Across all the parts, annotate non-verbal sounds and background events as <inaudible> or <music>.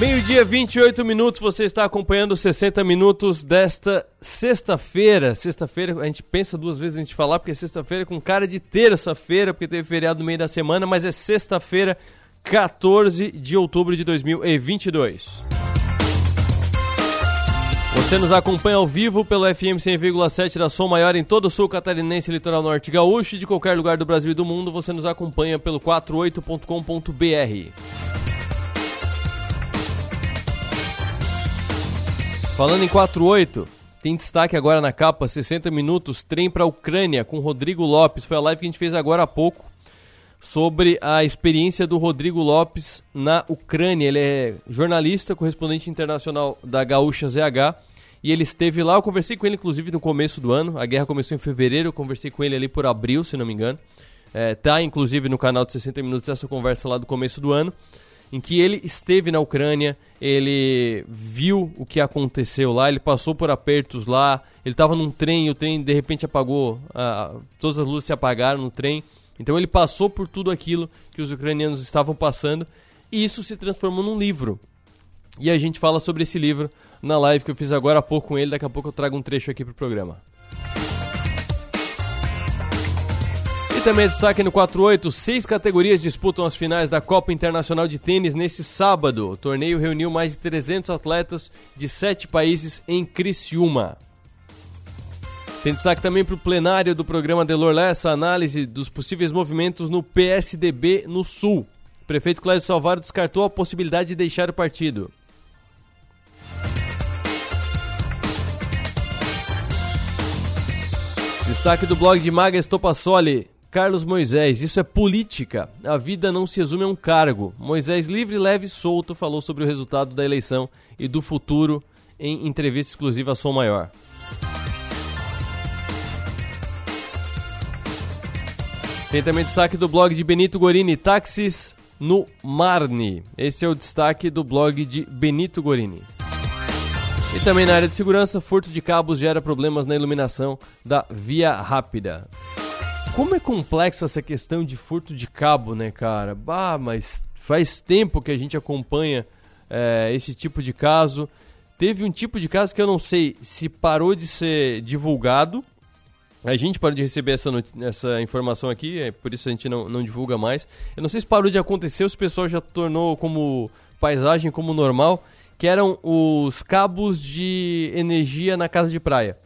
Meio-dia, 28 minutos, você está acompanhando 60 minutos desta sexta-feira. Sexta-feira, a gente pensa duas vezes a gente falar, porque é sexta-feira com cara de terça-feira, porque teve feriado no meio da semana, mas é sexta-feira, 14 de outubro de 2022. Você nos acompanha ao vivo pelo FM 100,7 da Som Maior em todo o sul catarinense, litoral norte gaúcho e de qualquer lugar do Brasil e do mundo. Você nos acompanha pelo 48.com.br. Falando em 48, tem destaque agora na capa, 60 minutos, trem para a Ucrânia com Rodrigo Lopes. Foi a live que a gente fez agora há pouco sobre a experiência do Rodrigo Lopes na Ucrânia. Ele é jornalista, correspondente internacional da Gaúcha ZH. E ele esteve lá, eu conversei com ele inclusive no começo do ano. A guerra começou em fevereiro, eu conversei com ele ali por abril, se não me engano. É, tá inclusive no canal de 60 minutos essa conversa lá do começo do ano em que ele esteve na Ucrânia, ele viu o que aconteceu lá, ele passou por apertos lá, ele estava num trem e o trem de repente apagou, uh, todas as luzes se apagaram no trem. Então ele passou por tudo aquilo que os ucranianos estavam passando e isso se transformou num livro. E a gente fala sobre esse livro na live que eu fiz agora há pouco com ele, daqui a pouco eu trago um trecho aqui pro programa. E também destaque no 48, seis categorias disputam as finais da Copa Internacional de Tênis nesse sábado. O torneio reuniu mais de 300 atletas de sete países em Criciúma. Tem destaque também para o plenário do programa Delor Lessa, análise dos possíveis movimentos no PSDB no Sul. O prefeito Cláudio Salvaro descartou a possibilidade de deixar o partido. Destaque do blog de Maga Estopassoli. Carlos Moisés, isso é política. A vida não se resume a um cargo. Moisés, livre, leve e solto, falou sobre o resultado da eleição e do futuro em entrevista exclusiva a Som Maior. Tem também destaque do blog de Benito Gorini, Táxis no Marne. Esse é o destaque do blog de Benito Gorini. E também na área de segurança, furto de cabos gera problemas na iluminação da Via Rápida. Como é complexa essa questão de furto de cabo, né, cara? Bah, mas faz tempo que a gente acompanha é, esse tipo de caso. Teve um tipo de caso que eu não sei se parou de ser divulgado. A gente parou de receber essa, essa informação aqui, é por isso a gente não, não divulga mais. Eu não sei se parou de acontecer ou se o pessoal já tornou como paisagem, como normal, que eram os cabos de energia na casa de praia.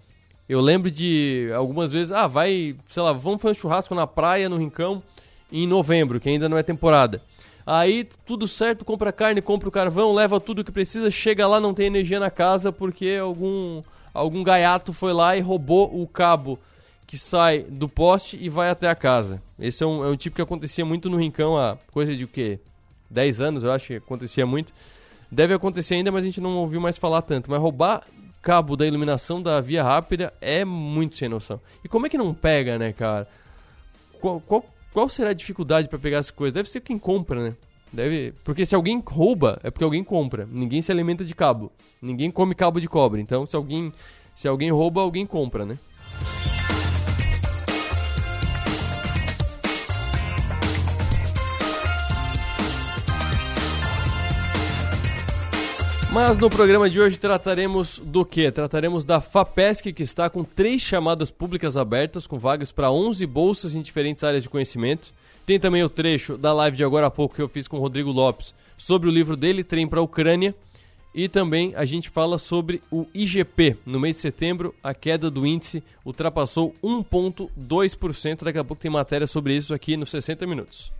Eu lembro de algumas vezes, ah, vai, sei lá, vamos fazer um churrasco na praia, no Rincão, em novembro, que ainda não é temporada. Aí, tudo certo, compra carne, compra o carvão, leva tudo que precisa, chega lá, não tem energia na casa porque algum, algum gaiato foi lá e roubou o cabo que sai do poste e vai até a casa. Esse é um, é um tipo que acontecia muito no Rincão há coisa de o quê? 10 anos, eu acho que acontecia muito. Deve acontecer ainda, mas a gente não ouviu mais falar tanto. Mas roubar cabo da iluminação da via rápida é muito sem noção. E como é que não pega, né, cara? Qual, qual, qual será a dificuldade para pegar as coisas? Deve ser quem compra, né? Deve, porque se alguém rouba, é porque alguém compra. Ninguém se alimenta de cabo. Ninguém come cabo de cobre. Então, se alguém, se alguém rouba, alguém compra, né? Mas no programa de hoje trataremos do que? Trataremos da FAPESC, que está com três chamadas públicas abertas, com vagas para 11 bolsas em diferentes áreas de conhecimento. Tem também o trecho da live de agora há pouco que eu fiz com o Rodrigo Lopes sobre o livro dele, Trem para a Ucrânia. E também a gente fala sobre o IGP. No mês de setembro, a queda do índice ultrapassou 1,2%. Daqui a pouco tem matéria sobre isso aqui nos 60 minutos.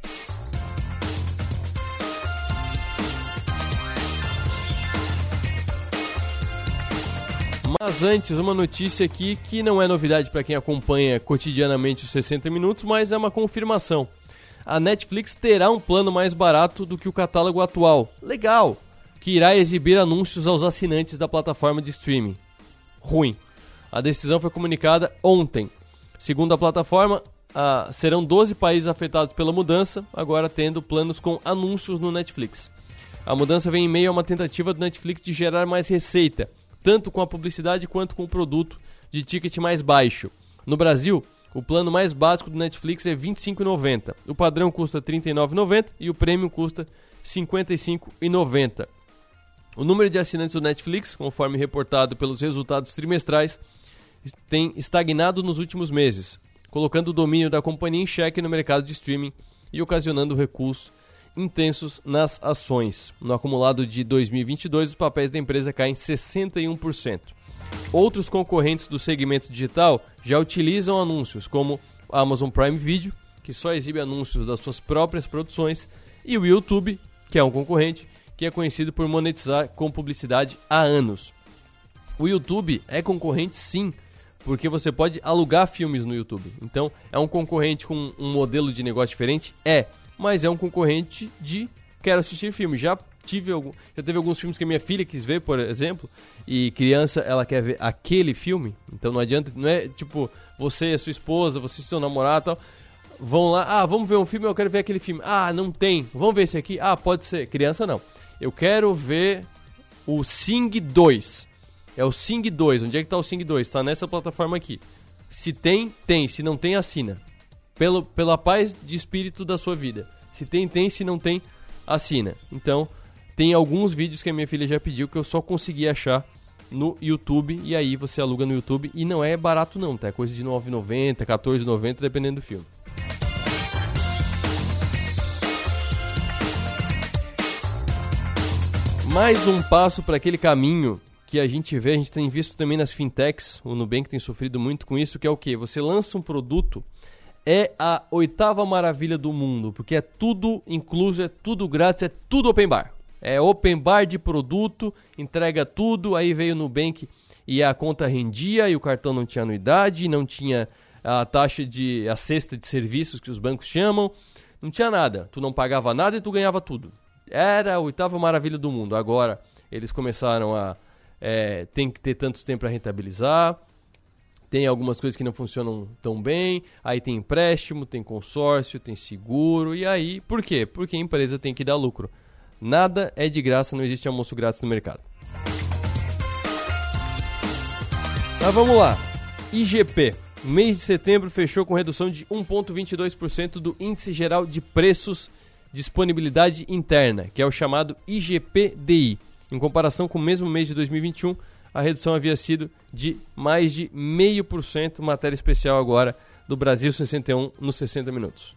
Mas antes, uma notícia aqui que não é novidade para quem acompanha cotidianamente os 60 minutos, mas é uma confirmação. A Netflix terá um plano mais barato do que o catálogo atual. Legal! Que irá exibir anúncios aos assinantes da plataforma de streaming. Ruim. A decisão foi comunicada ontem. Segundo a plataforma, ah, serão 12 países afetados pela mudança, agora tendo planos com anúncios no Netflix. A mudança vem em meio a uma tentativa do Netflix de gerar mais receita tanto com a publicidade quanto com o produto de ticket mais baixo. No Brasil, o plano mais básico do Netflix é R$ 25,90. O padrão custa R$ 39,90 e o premium custa R$ 55,90. O número de assinantes do Netflix, conforme reportado pelos resultados trimestrais, tem estagnado nos últimos meses, colocando o domínio da companhia em xeque no mercado de streaming e ocasionando recuos intensos nas ações. No acumulado de 2022, os papéis da empresa caem 61%. Outros concorrentes do segmento digital já utilizam anúncios, como a Amazon Prime Video, que só exibe anúncios das suas próprias produções, e o YouTube, que é um concorrente, que é conhecido por monetizar com publicidade há anos. O YouTube é concorrente sim, porque você pode alugar filmes no YouTube. Então, é um concorrente com um modelo de negócio diferente? É, mas é um concorrente de quero assistir filme. Já tive algum, já teve alguns filmes que a minha filha quis ver, por exemplo, e criança ela quer ver aquele filme. Então não adianta, não é tipo você, a sua esposa, você seu namorado, tal, vão lá, ah, vamos ver um filme, eu quero ver aquele filme. Ah, não tem. Vamos ver esse aqui? Ah, pode ser. Criança não. Eu quero ver o Sing 2. É o Sing 2. Onde é que tá o Sing 2? Tá nessa plataforma aqui. Se tem, tem. Se não tem, assina. Pelo, pela paz de espírito da sua vida. Se tem, tem. Se não tem, assina. Então, tem alguns vídeos que a minha filha já pediu que eu só consegui achar no YouTube. E aí você aluga no YouTube. E não é barato não, tá? É coisa de R$ 9,90, R$ 14,90, dependendo do filme. Mais um passo para aquele caminho que a gente vê, a gente tem visto também nas fintechs, o Nubank tem sofrido muito com isso, que é o que? Você lança um produto, é a oitava maravilha do mundo, porque é tudo incluso, é tudo grátis, é tudo open bar. É open bar de produto, entrega tudo, aí veio o Nubank e a conta rendia e o cartão não tinha anuidade, não tinha a taxa de a cesta de serviços que os bancos chamam, não tinha nada. Tu não pagava nada e tu ganhava tudo. Era a oitava maravilha do mundo. Agora eles começaram a. É, tem que ter tanto tempo para rentabilizar. Tem algumas coisas que não funcionam tão bem. Aí tem empréstimo, tem consórcio, tem seguro. E aí, por quê? Porque a empresa tem que dar lucro. Nada é de graça, não existe almoço grátis no mercado. Mas vamos lá. IGP. Mês de setembro fechou com redução de 1,22% do Índice Geral de Preços disponibilidade interna, que é o chamado IGPDI. Em comparação com o mesmo mês de 2021, a redução havia sido de mais de 0,5%, matéria especial agora do Brasil 61 nos 60 minutos.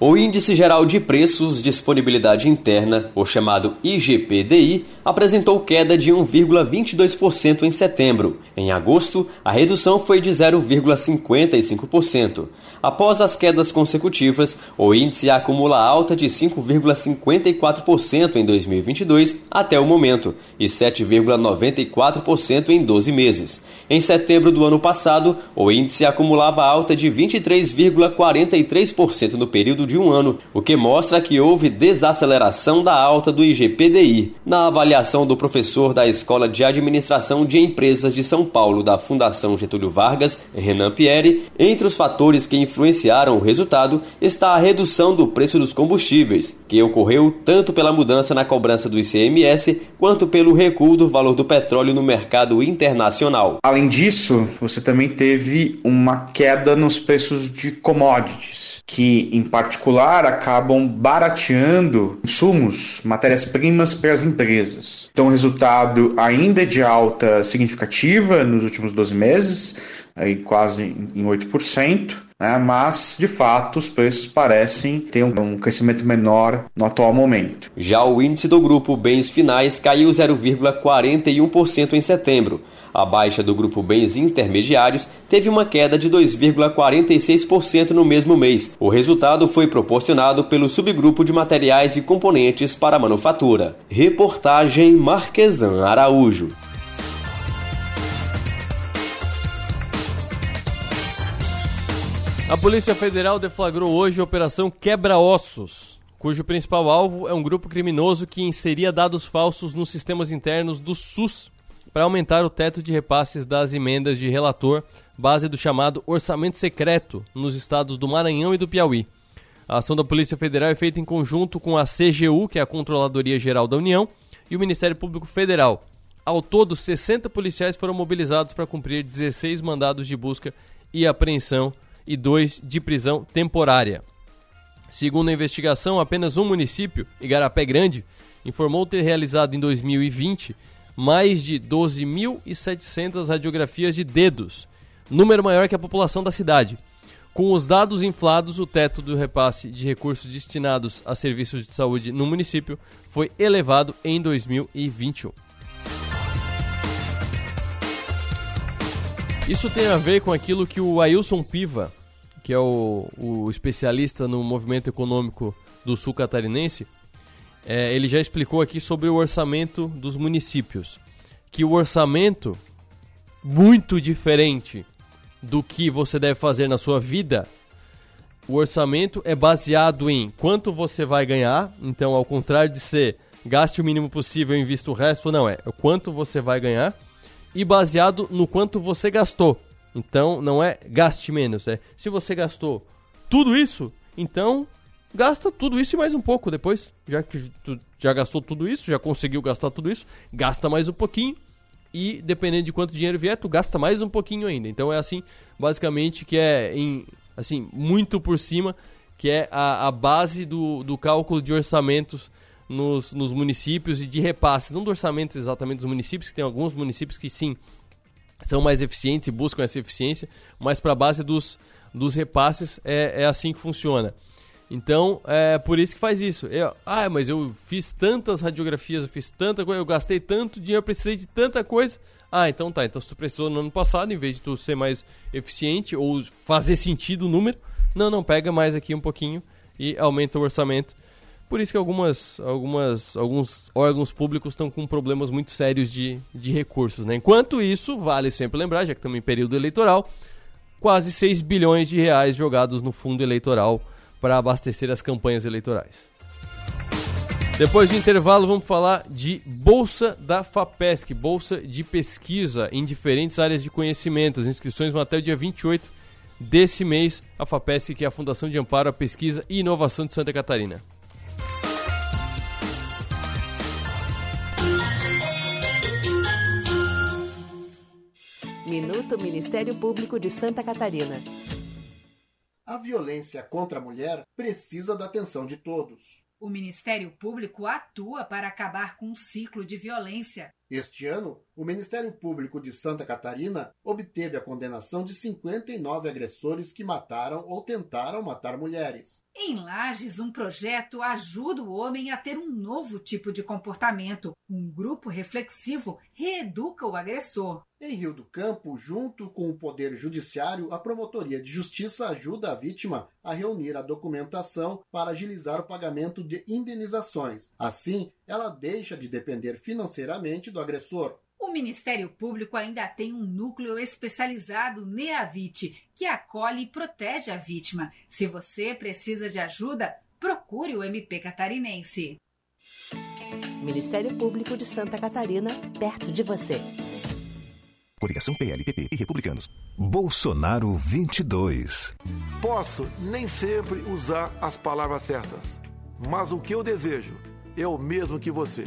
O Índice Geral de Preços Disponibilidade Interna, o chamado IGPDI, apresentou queda de 1,22% em setembro. Em agosto, a redução foi de 0,55%. Após as quedas consecutivas, o índice acumula alta de 5,54% em 2022 até o momento e 7,94% em 12 meses. Em setembro do ano passado, o índice acumulava alta de 23,43% no período de um ano, o que mostra que houve desaceleração da alta do IGPDI. Na avaliação do professor da Escola de Administração de Empresas de São Paulo da Fundação Getúlio Vargas, Renan Pieri, entre os fatores que influenciaram o resultado está a redução do preço dos combustíveis, que ocorreu tanto pela mudança na cobrança do ICMS quanto pelo recuo do valor do petróleo no mercado internacional. Além disso, você também teve uma queda nos preços de commodities, que em particular acabam barateando insumos, matérias-primas para as empresas. Então, o resultado ainda é de alta significativa nos últimos 12 meses, aí quase em 8%. Né? mas de fato os preços parecem ter um crescimento menor no atual momento. Já o índice do grupo Bens Finais caiu 0,41% em setembro, a baixa do grupo bens intermediários teve uma queda de 2,46% no mesmo mês. O resultado foi proporcionado pelo subgrupo de materiais e componentes para manufatura. Reportagem Marquesan Araújo. A Polícia Federal deflagrou hoje a Operação Quebra-Ossos, cujo principal alvo é um grupo criminoso que inseria dados falsos nos sistemas internos do SUS para aumentar o teto de repasses das emendas de relator, base do chamado orçamento secreto nos estados do Maranhão e do Piauí. A ação da Polícia Federal é feita em conjunto com a CGU, que é a Controladoria Geral da União, e o Ministério Público Federal. Ao todo, 60 policiais foram mobilizados para cumprir 16 mandados de busca e apreensão e dois de prisão temporária. Segundo a investigação, apenas um município, Igarapé Grande, informou ter realizado em 2020 mais de 12.700 radiografias de dedos, número maior que a população da cidade. Com os dados inflados, o teto do repasse de recursos destinados a serviços de saúde no município foi elevado em 2021. Isso tem a ver com aquilo que o Ailson Piva, que é o, o especialista no movimento econômico do sul catarinense, é, ele já explicou aqui sobre o orçamento dos municípios. Que o orçamento, muito diferente do que você deve fazer na sua vida, o orçamento é baseado em quanto você vai ganhar. Então, ao contrário de ser gaste o mínimo possível e invista o resto, não é. É o quanto você vai ganhar e baseado no quanto você gastou. Então, não é gaste menos, é se você gastou tudo isso, então gasta tudo isso e mais um pouco depois. Já que tu já gastou tudo isso, já conseguiu gastar tudo isso, gasta mais um pouquinho. E dependendo de quanto dinheiro vier, tu gasta mais um pouquinho ainda. Então é assim, basicamente, que é em assim, muito por cima, que é a, a base do, do cálculo de orçamentos nos, nos municípios e de repasse. Não do orçamento exatamente dos municípios, que tem alguns municípios que sim são mais eficientes e buscam essa eficiência, mas para a base dos, dos repasses é, é assim que funciona. Então, é por isso que faz isso. Eu, ah, mas eu fiz tantas radiografias, eu fiz tanta coisa, eu gastei tanto dinheiro, eu precisei de tanta coisa. Ah, então tá. Então se tu precisou no ano passado, em vez de tu ser mais eficiente ou fazer sentido o número, não, não, pega mais aqui um pouquinho e aumenta o orçamento. Por isso que algumas, algumas, alguns órgãos públicos estão com problemas muito sérios de, de recursos. Né? Enquanto isso, vale sempre lembrar, já que estamos em período eleitoral, quase 6 bilhões de reais jogados no fundo eleitoral para abastecer as campanhas eleitorais. Depois de intervalo, vamos falar de Bolsa da FAPESC, Bolsa de Pesquisa em diferentes áreas de conhecimento. As inscrições vão até o dia 28 desse mês. A FAPESC, que é a Fundação de Amparo à Pesquisa e Inovação de Santa Catarina. Minuto Ministério Público de Santa Catarina. A violência contra a mulher precisa da atenção de todos. O Ministério Público atua para acabar com um ciclo de violência. Este ano, o Ministério Público de Santa Catarina obteve a condenação de 59 agressores que mataram ou tentaram matar mulheres. Em Lages, um projeto ajuda o homem a ter um novo tipo de comportamento. Um grupo reflexivo reeduca o agressor. Em Rio do Campo, junto com o Poder Judiciário, a Promotoria de Justiça ajuda a vítima a reunir a documentação para agilizar o pagamento de indenizações. Assim, ela deixa de depender financeiramente do agressor. O Ministério Público ainda tem um núcleo especializado NEAVIT, que acolhe e protege a vítima. Se você precisa de ajuda, procure o MP catarinense. Ministério Público de Santa Catarina, perto de você. Coligação PLPP e Republicanos. Bolsonaro 22. Posso nem sempre usar as palavras certas, mas o que eu desejo é o mesmo que você.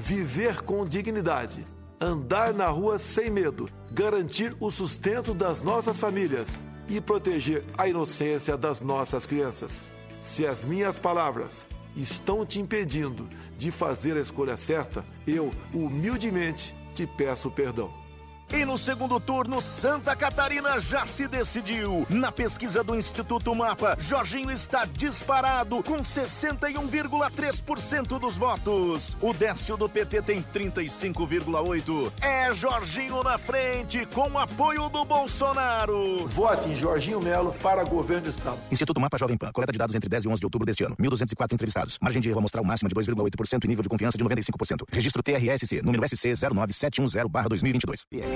Viver com dignidade, andar na rua sem medo, garantir o sustento das nossas famílias e proteger a inocência das nossas crianças. Se as minhas palavras estão te impedindo de fazer a escolha certa, eu humildemente te peço perdão. E no segundo turno, Santa Catarina já se decidiu. Na pesquisa do Instituto Mapa, Jorginho está disparado com 61,3% dos votos. O Décio do PT tem 35,8%. É Jorginho na frente, com apoio do Bolsonaro. Vote em Jorginho Melo para governo do Estado. Instituto Mapa Jovem Pan. Coleta de dados entre 10 e 11 de outubro deste ano. 1.204 entrevistados. Margem de erro amostral máxima de 2,8% e nível de confiança de 95%. Registro TRSC, número SC 09710-2022.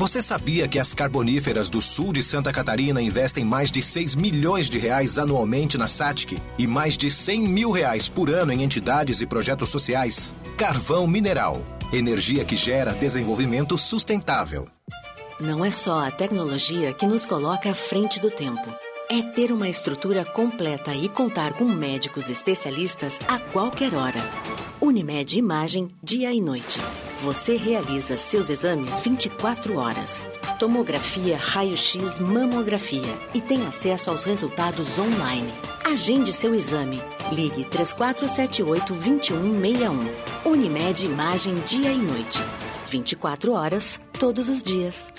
Você sabia que as carboníferas do sul de Santa Catarina investem mais de 6 milhões de reais anualmente na SATIC e mais de 100 mil reais por ano em entidades e projetos sociais? Carvão Mineral. Energia que gera desenvolvimento sustentável. Não é só a tecnologia que nos coloca à frente do tempo. É ter uma estrutura completa e contar com médicos especialistas a qualquer hora. Unimed Imagem, dia e noite. Você realiza seus exames 24 horas. Tomografia, raio-x, mamografia e tem acesso aos resultados online. Agende seu exame. Ligue 3478-2161. Unimed Imagem, dia e noite. 24 horas, todos os dias.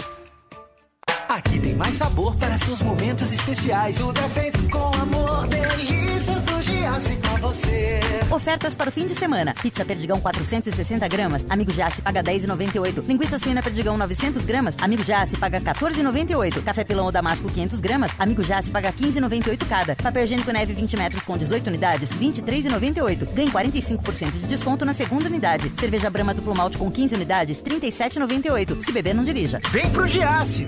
Aqui tem mais sabor para seus momentos especiais. Tudo é feito com amor, delícias do Giasse pra você. Ofertas para o fim de semana. Pizza Perdigão 460 gramas, Amigo Giasse paga 10,98. Linguiça suína Perdigão 900 gramas, Amigo Giasse paga 14,98. Café Pilão ou Damasco 500 gramas, Amigo Giasse paga 15,98 cada. Papel higiênico neve 20 metros com 18 unidades, 23,98. Ganhe 45% de desconto na segunda unidade. Cerveja Brama duplo malte com 15 unidades, 37,98. Se beber, não dirija. Vem pro Giasse!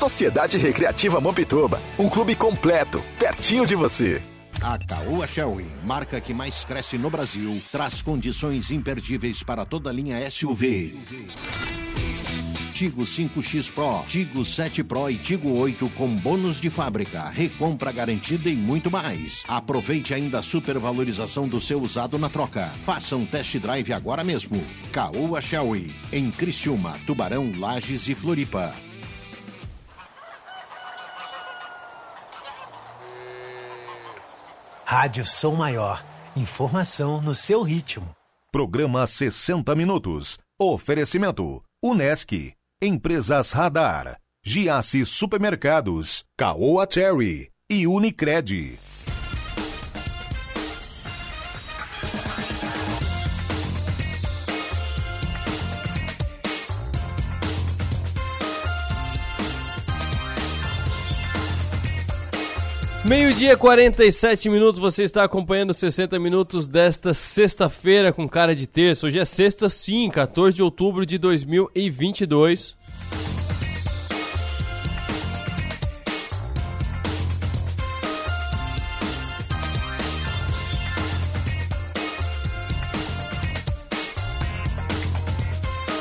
Sociedade Recreativa Mampituba, um clube completo, pertinho de você. A Caoa Sherwin, marca que mais cresce no Brasil, traz condições imperdíveis para toda a linha SUV. Tigo 5X Pro, Tigo 7 Pro e Tigo 8 com bônus de fábrica, recompra garantida e muito mais. Aproveite ainda a supervalorização do seu usado na troca. Faça um test drive agora mesmo. Caoa Sherwin, em Criciúma, Tubarão, Lages e Floripa. Rádio Som Maior. Informação no seu ritmo. Programa 60 Minutos. Oferecimento: Unesc, Empresas Radar, Giasse Supermercados, Caoa Cherry e Unicred. Meio-dia, 47 minutos, você está acompanhando 60 minutos desta sexta-feira com cara de terça. Hoje é sexta, sim, 14 de outubro de 2022.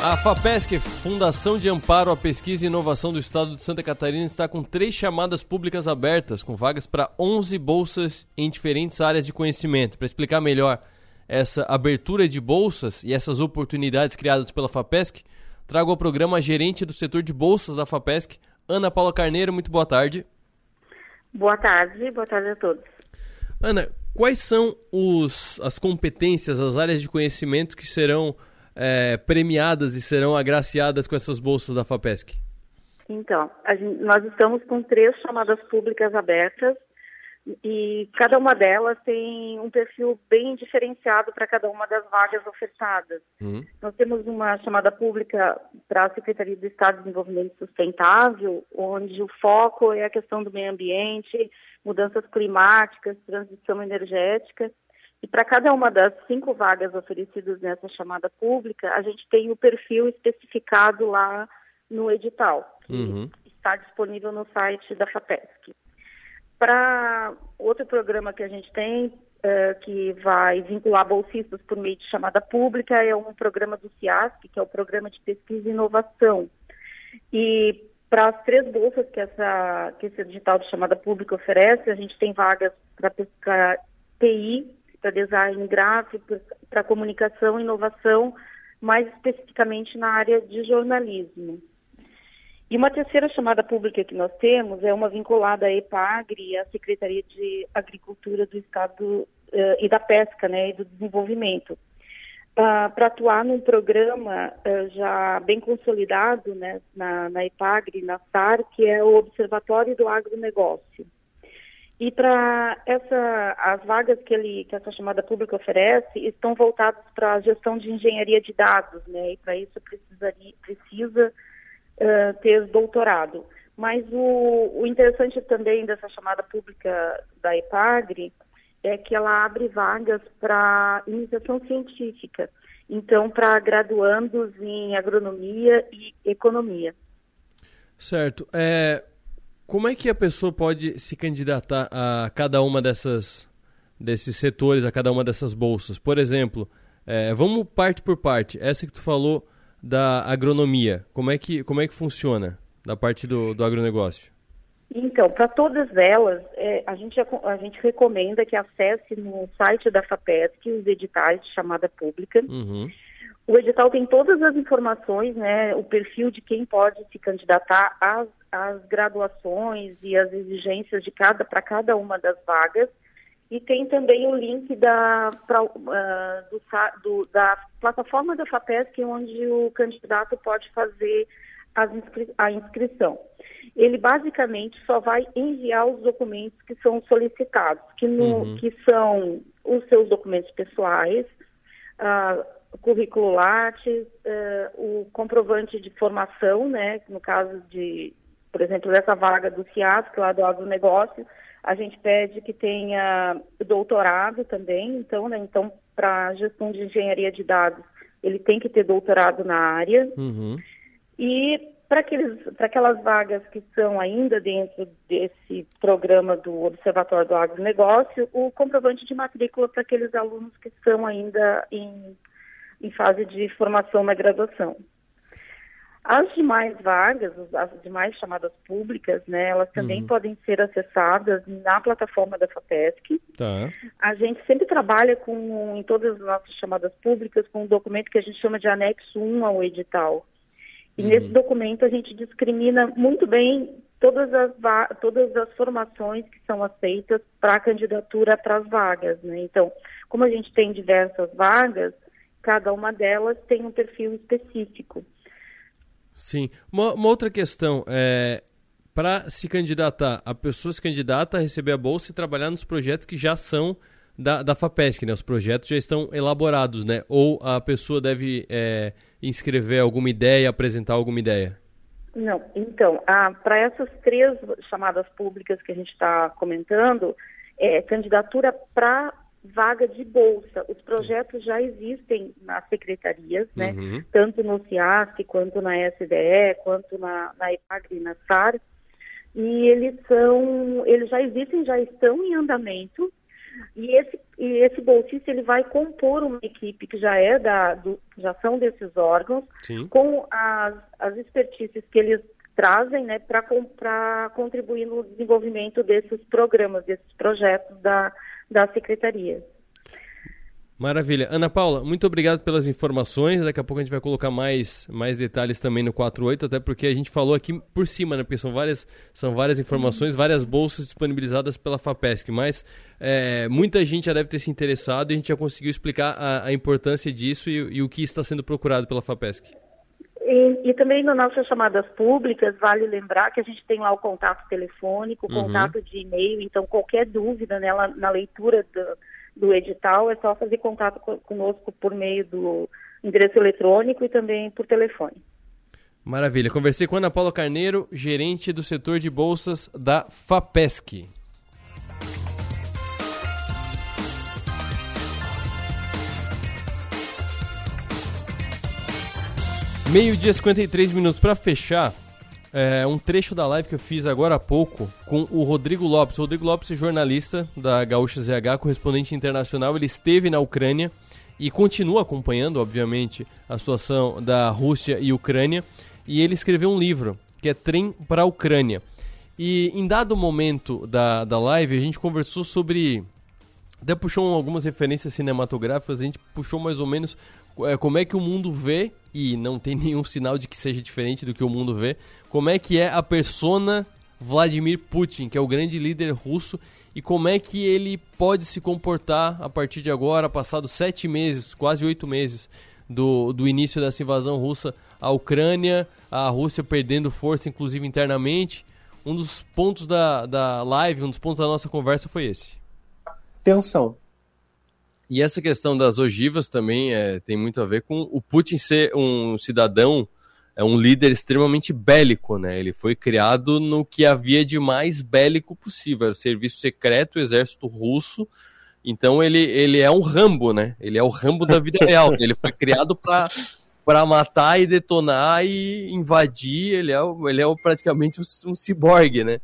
A FAPESC, Fundação de Amparo à Pesquisa e Inovação do Estado de Santa Catarina, está com três chamadas públicas abertas, com vagas para 11 bolsas em diferentes áreas de conhecimento. Para explicar melhor essa abertura de bolsas e essas oportunidades criadas pela FAPESC, trago ao programa a gerente do setor de bolsas da FAPESC, Ana Paula Carneiro. Muito boa tarde. Boa tarde, boa tarde a todos. Ana, quais são os, as competências, as áreas de conhecimento que serão é, premiadas e serão agraciadas com essas bolsas da FAPESC? Então, gente, nós estamos com três chamadas públicas abertas e cada uma delas tem um perfil bem diferenciado para cada uma das vagas ofertadas. Uhum. Nós temos uma chamada pública para a Secretaria do Estado de Desenvolvimento Sustentável, onde o foco é a questão do meio ambiente, mudanças climáticas, transição energética. E para cada uma das cinco vagas oferecidas nessa chamada pública, a gente tem o perfil especificado lá no edital, que uhum. está disponível no site da FAPESC. Para outro programa que a gente tem, uh, que vai vincular bolsistas por meio de chamada pública, é um programa do CIASP, que é o Programa de Pesquisa e Inovação. E para as três bolsas que, essa, que esse edital de chamada pública oferece, a gente tem vagas para TI, para design gráfico, para comunicação e inovação, mais especificamente na área de jornalismo. E uma terceira chamada pública que nós temos é uma vinculada à EPAGRE, à Secretaria de Agricultura do Estado uh, e da Pesca né, e do Desenvolvimento, uh, para atuar num programa uh, já bem consolidado né, na, na EPAGRE, na SAR, que é o Observatório do Agronegócio. E para essa, as vagas que, ele, que essa chamada pública oferece estão voltadas para a gestão de engenharia de dados, né? E para isso precisaria, precisa uh, ter doutorado. Mas o, o, interessante também dessa chamada pública da EPAGRE é que ela abre vagas para iniciação científica, então para graduandos em agronomia e economia. Certo. É, como é que a pessoa pode se candidatar a cada uma dessas desses setores, a cada uma dessas bolsas? Por exemplo, é, vamos parte por parte. Essa que tu falou da agronomia, como é que, como é que funciona da parte do, do agronegócio? Então, para todas elas, é, a, gente, a gente recomenda que acesse no site da FAPESC os editais de chamada pública. Uhum. O edital tem todas as informações, né, o perfil de quem pode se candidatar às, às graduações e as exigências de cada para cada uma das vagas. E tem também o link da, pra, uh, do, do, da plataforma da FAPESC, onde o candidato pode fazer inscri a inscrição. Ele basicamente só vai enviar os documentos que são solicitados, que, no, uhum. que são os seus documentos pessoais, uh, currículo Lattes, uh, o comprovante de formação, né, no caso de, por exemplo, dessa vaga do CIAS, que é lá do agronegócio, a gente pede que tenha doutorado também, então, né, então para gestão de engenharia de dados, ele tem que ter doutorado na área. Uhum. E para aquelas vagas que são ainda dentro desse programa do Observatório do Agronegócio, o comprovante de matrícula para aqueles alunos que estão ainda em, em fase de formação na graduação. As demais vagas, as demais chamadas públicas, né, elas também uhum. podem ser acessadas na plataforma da FAPESC. Tá. A gente sempre trabalha com, em todas as nossas chamadas públicas, com um documento que a gente chama de anexo 1 ao edital. E uhum. nesse documento a gente discrimina muito bem todas as, todas as formações que são aceitas para a candidatura para as vagas. Né? Então, como a gente tem diversas vagas, cada uma delas tem um perfil específico. Sim. Uma, uma outra questão é para se candidatar, a pessoa se candidata a receber a bolsa e trabalhar nos projetos que já são da, da FAPESC, né? Os projetos já estão elaborados, né? Ou a pessoa deve é, inscrever alguma ideia, apresentar alguma ideia? Não, então, para essas três chamadas públicas que a gente está comentando, é candidatura para vaga de bolsa. Os projetos já existem nas secretarias, né? Uhum. Tanto no CIASC, quanto na SDE, quanto na, na EPAGRE e na SAR. E eles são, eles já existem, já estão em andamento. E esse, e esse bolsista ele vai compor uma equipe que já é da, do, já são desses órgãos, Sim. com as, as expertises que eles trazem, né, para contribuir no desenvolvimento desses programas, desses projetos da, da secretaria. Maravilha. Ana Paula, muito obrigado pelas informações. Daqui a pouco a gente vai colocar mais, mais detalhes também no 48, até porque a gente falou aqui por cima, né? Porque são várias, são várias informações, várias bolsas disponibilizadas pela FAPESC, mas é, muita gente já deve ter se interessado e a gente já conseguiu explicar a, a importância disso e, e, o que está sendo procurado pela FAPESC. E, e, também nas nossas chamadas públicas, vale lembrar que a gente tem lá o contato telefônico, o uhum. contato de e-mail, então qualquer dúvida nela, na leitura do do edital, é só fazer contato conosco por meio do endereço eletrônico e também por telefone. Maravilha. Conversei com Ana Paula Carneiro, gerente do setor de bolsas da FAPESC. Meio-dia 53 minutos para fechar é, um trecho da live que eu fiz agora há pouco com o Rodrigo Lopes. O Rodrigo Lopes é jornalista da Gaúcha ZH, correspondente internacional. Ele esteve na Ucrânia e continua acompanhando, obviamente, a situação da Rússia e Ucrânia. E ele escreveu um livro que é Trem para a Ucrânia. E em dado momento da, da live, a gente conversou sobre. Até puxou algumas referências cinematográficas, a gente puxou mais ou menos é, como é que o mundo vê, e não tem <laughs> nenhum sinal de que seja diferente do que o mundo vê, como é que é a persona Vladimir Putin, que é o grande líder russo, e como é que ele pode se comportar a partir de agora, passados sete meses, quase oito meses do, do início dessa invasão russa à Ucrânia, a Rússia perdendo força, inclusive internamente. Um dos pontos da, da live, um dos pontos da nossa conversa foi esse. Tensão. E essa questão das ogivas também é, tem muito a ver com o Putin ser um cidadão, é um líder extremamente bélico, né? Ele foi criado no que havia de mais bélico possível, era o serviço secreto, o exército russo. Então ele, ele é um Rambo, né? Ele é o Rambo da vida real. <laughs> Ele foi criado para para matar e detonar e invadir. Ele é, ele é praticamente um, um ciborgue, né?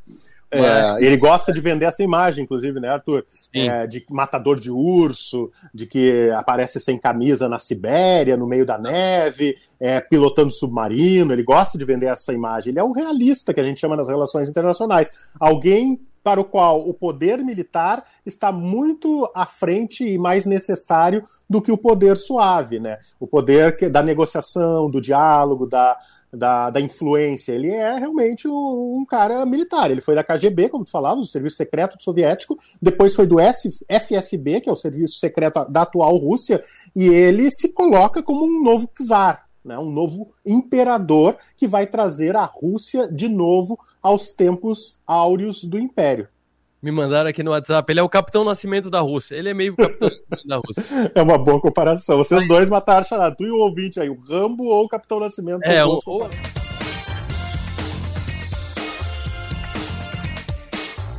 É, ele gosta de vender essa imagem, inclusive, né, Arthur? É, de matador de urso, de que aparece sem camisa na Sibéria, no meio da neve, é, pilotando submarino. Ele gosta de vender essa imagem. Ele é um realista que a gente chama nas relações internacionais. Alguém para o qual o poder militar está muito à frente e mais necessário do que o poder suave, né? O poder da negociação, do diálogo, da, da, da influência. Ele é realmente um, um, cara militar. Ele foi da KGB, como tu falava, do Serviço Secreto Soviético, depois foi do S, FSB, que é o Serviço Secreto da atual Rússia, e ele se coloca como um novo czar. Né, um novo imperador que vai trazer a Rússia de novo aos tempos áureos do Império. Me mandaram aqui no WhatsApp. Ele é o Capitão Nascimento da Rússia. Ele é meio Capitão <laughs> da Rússia. É uma boa comparação. Vocês dois mataram charada. Tu e o ouvinte aí, o Rambo ou o Capitão Nascimento. É, o... Ou...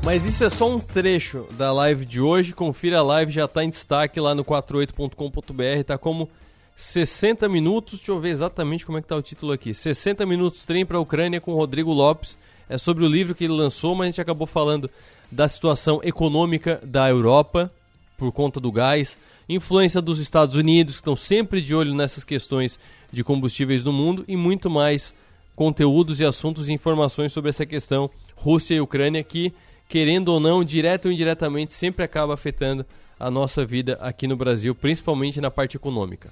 Mas isso é só um trecho da live de hoje. Confira a live, já está em destaque lá no 48.com.br. Tá como 60 minutos. Deixa eu ver exatamente como é que tá o título aqui. 60 minutos trem para a Ucrânia com Rodrigo Lopes. É sobre o livro que ele lançou, mas a gente acabou falando da situação econômica da Europa por conta do gás, influência dos Estados Unidos, que estão sempre de olho nessas questões de combustíveis no mundo e muito mais conteúdos e assuntos e informações sobre essa questão Rússia e Ucrânia que, querendo ou não, direto ou indiretamente, sempre acaba afetando a nossa vida aqui no Brasil, principalmente na parte econômica.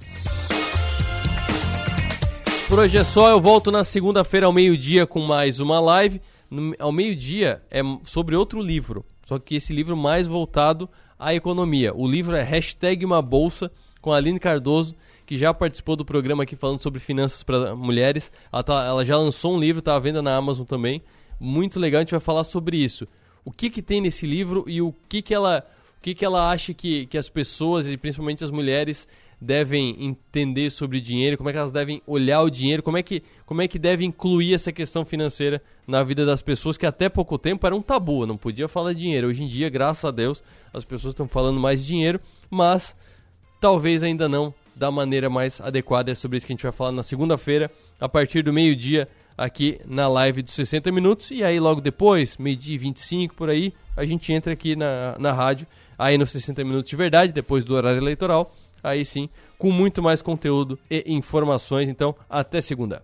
Por hoje é só, eu volto na segunda-feira ao meio-dia com mais uma live no, ao meio-dia é sobre outro livro, só que esse livro mais voltado à economia. O livro é Hashtag Uma Bolsa, com a Aline Cardoso, que já participou do programa aqui falando sobre finanças para mulheres. Ela, tá, ela, já lançou um livro, está à venda na Amazon também. Muito legal, a gente vai falar sobre isso. O que, que tem nesse livro e o que, que ela que, que ela acha que, que as pessoas, e principalmente as mulheres, devem entender sobre dinheiro, como é que elas devem olhar o dinheiro, como é que, como é que deve incluir essa questão financeira na vida das pessoas, que até pouco tempo era um tabu, não podia falar dinheiro. Hoje em dia, graças a Deus, as pessoas estão falando mais dinheiro, mas talvez ainda não da maneira mais adequada. É sobre isso que a gente vai falar na segunda-feira, a partir do meio-dia, aqui na live dos 60 minutos. E aí, logo depois, meio-dia 25 por aí, a gente entra aqui na, na rádio, aí nos 60 minutos de verdade, depois do horário eleitoral aí sim, com muito mais conteúdo e informações. Então, até segunda.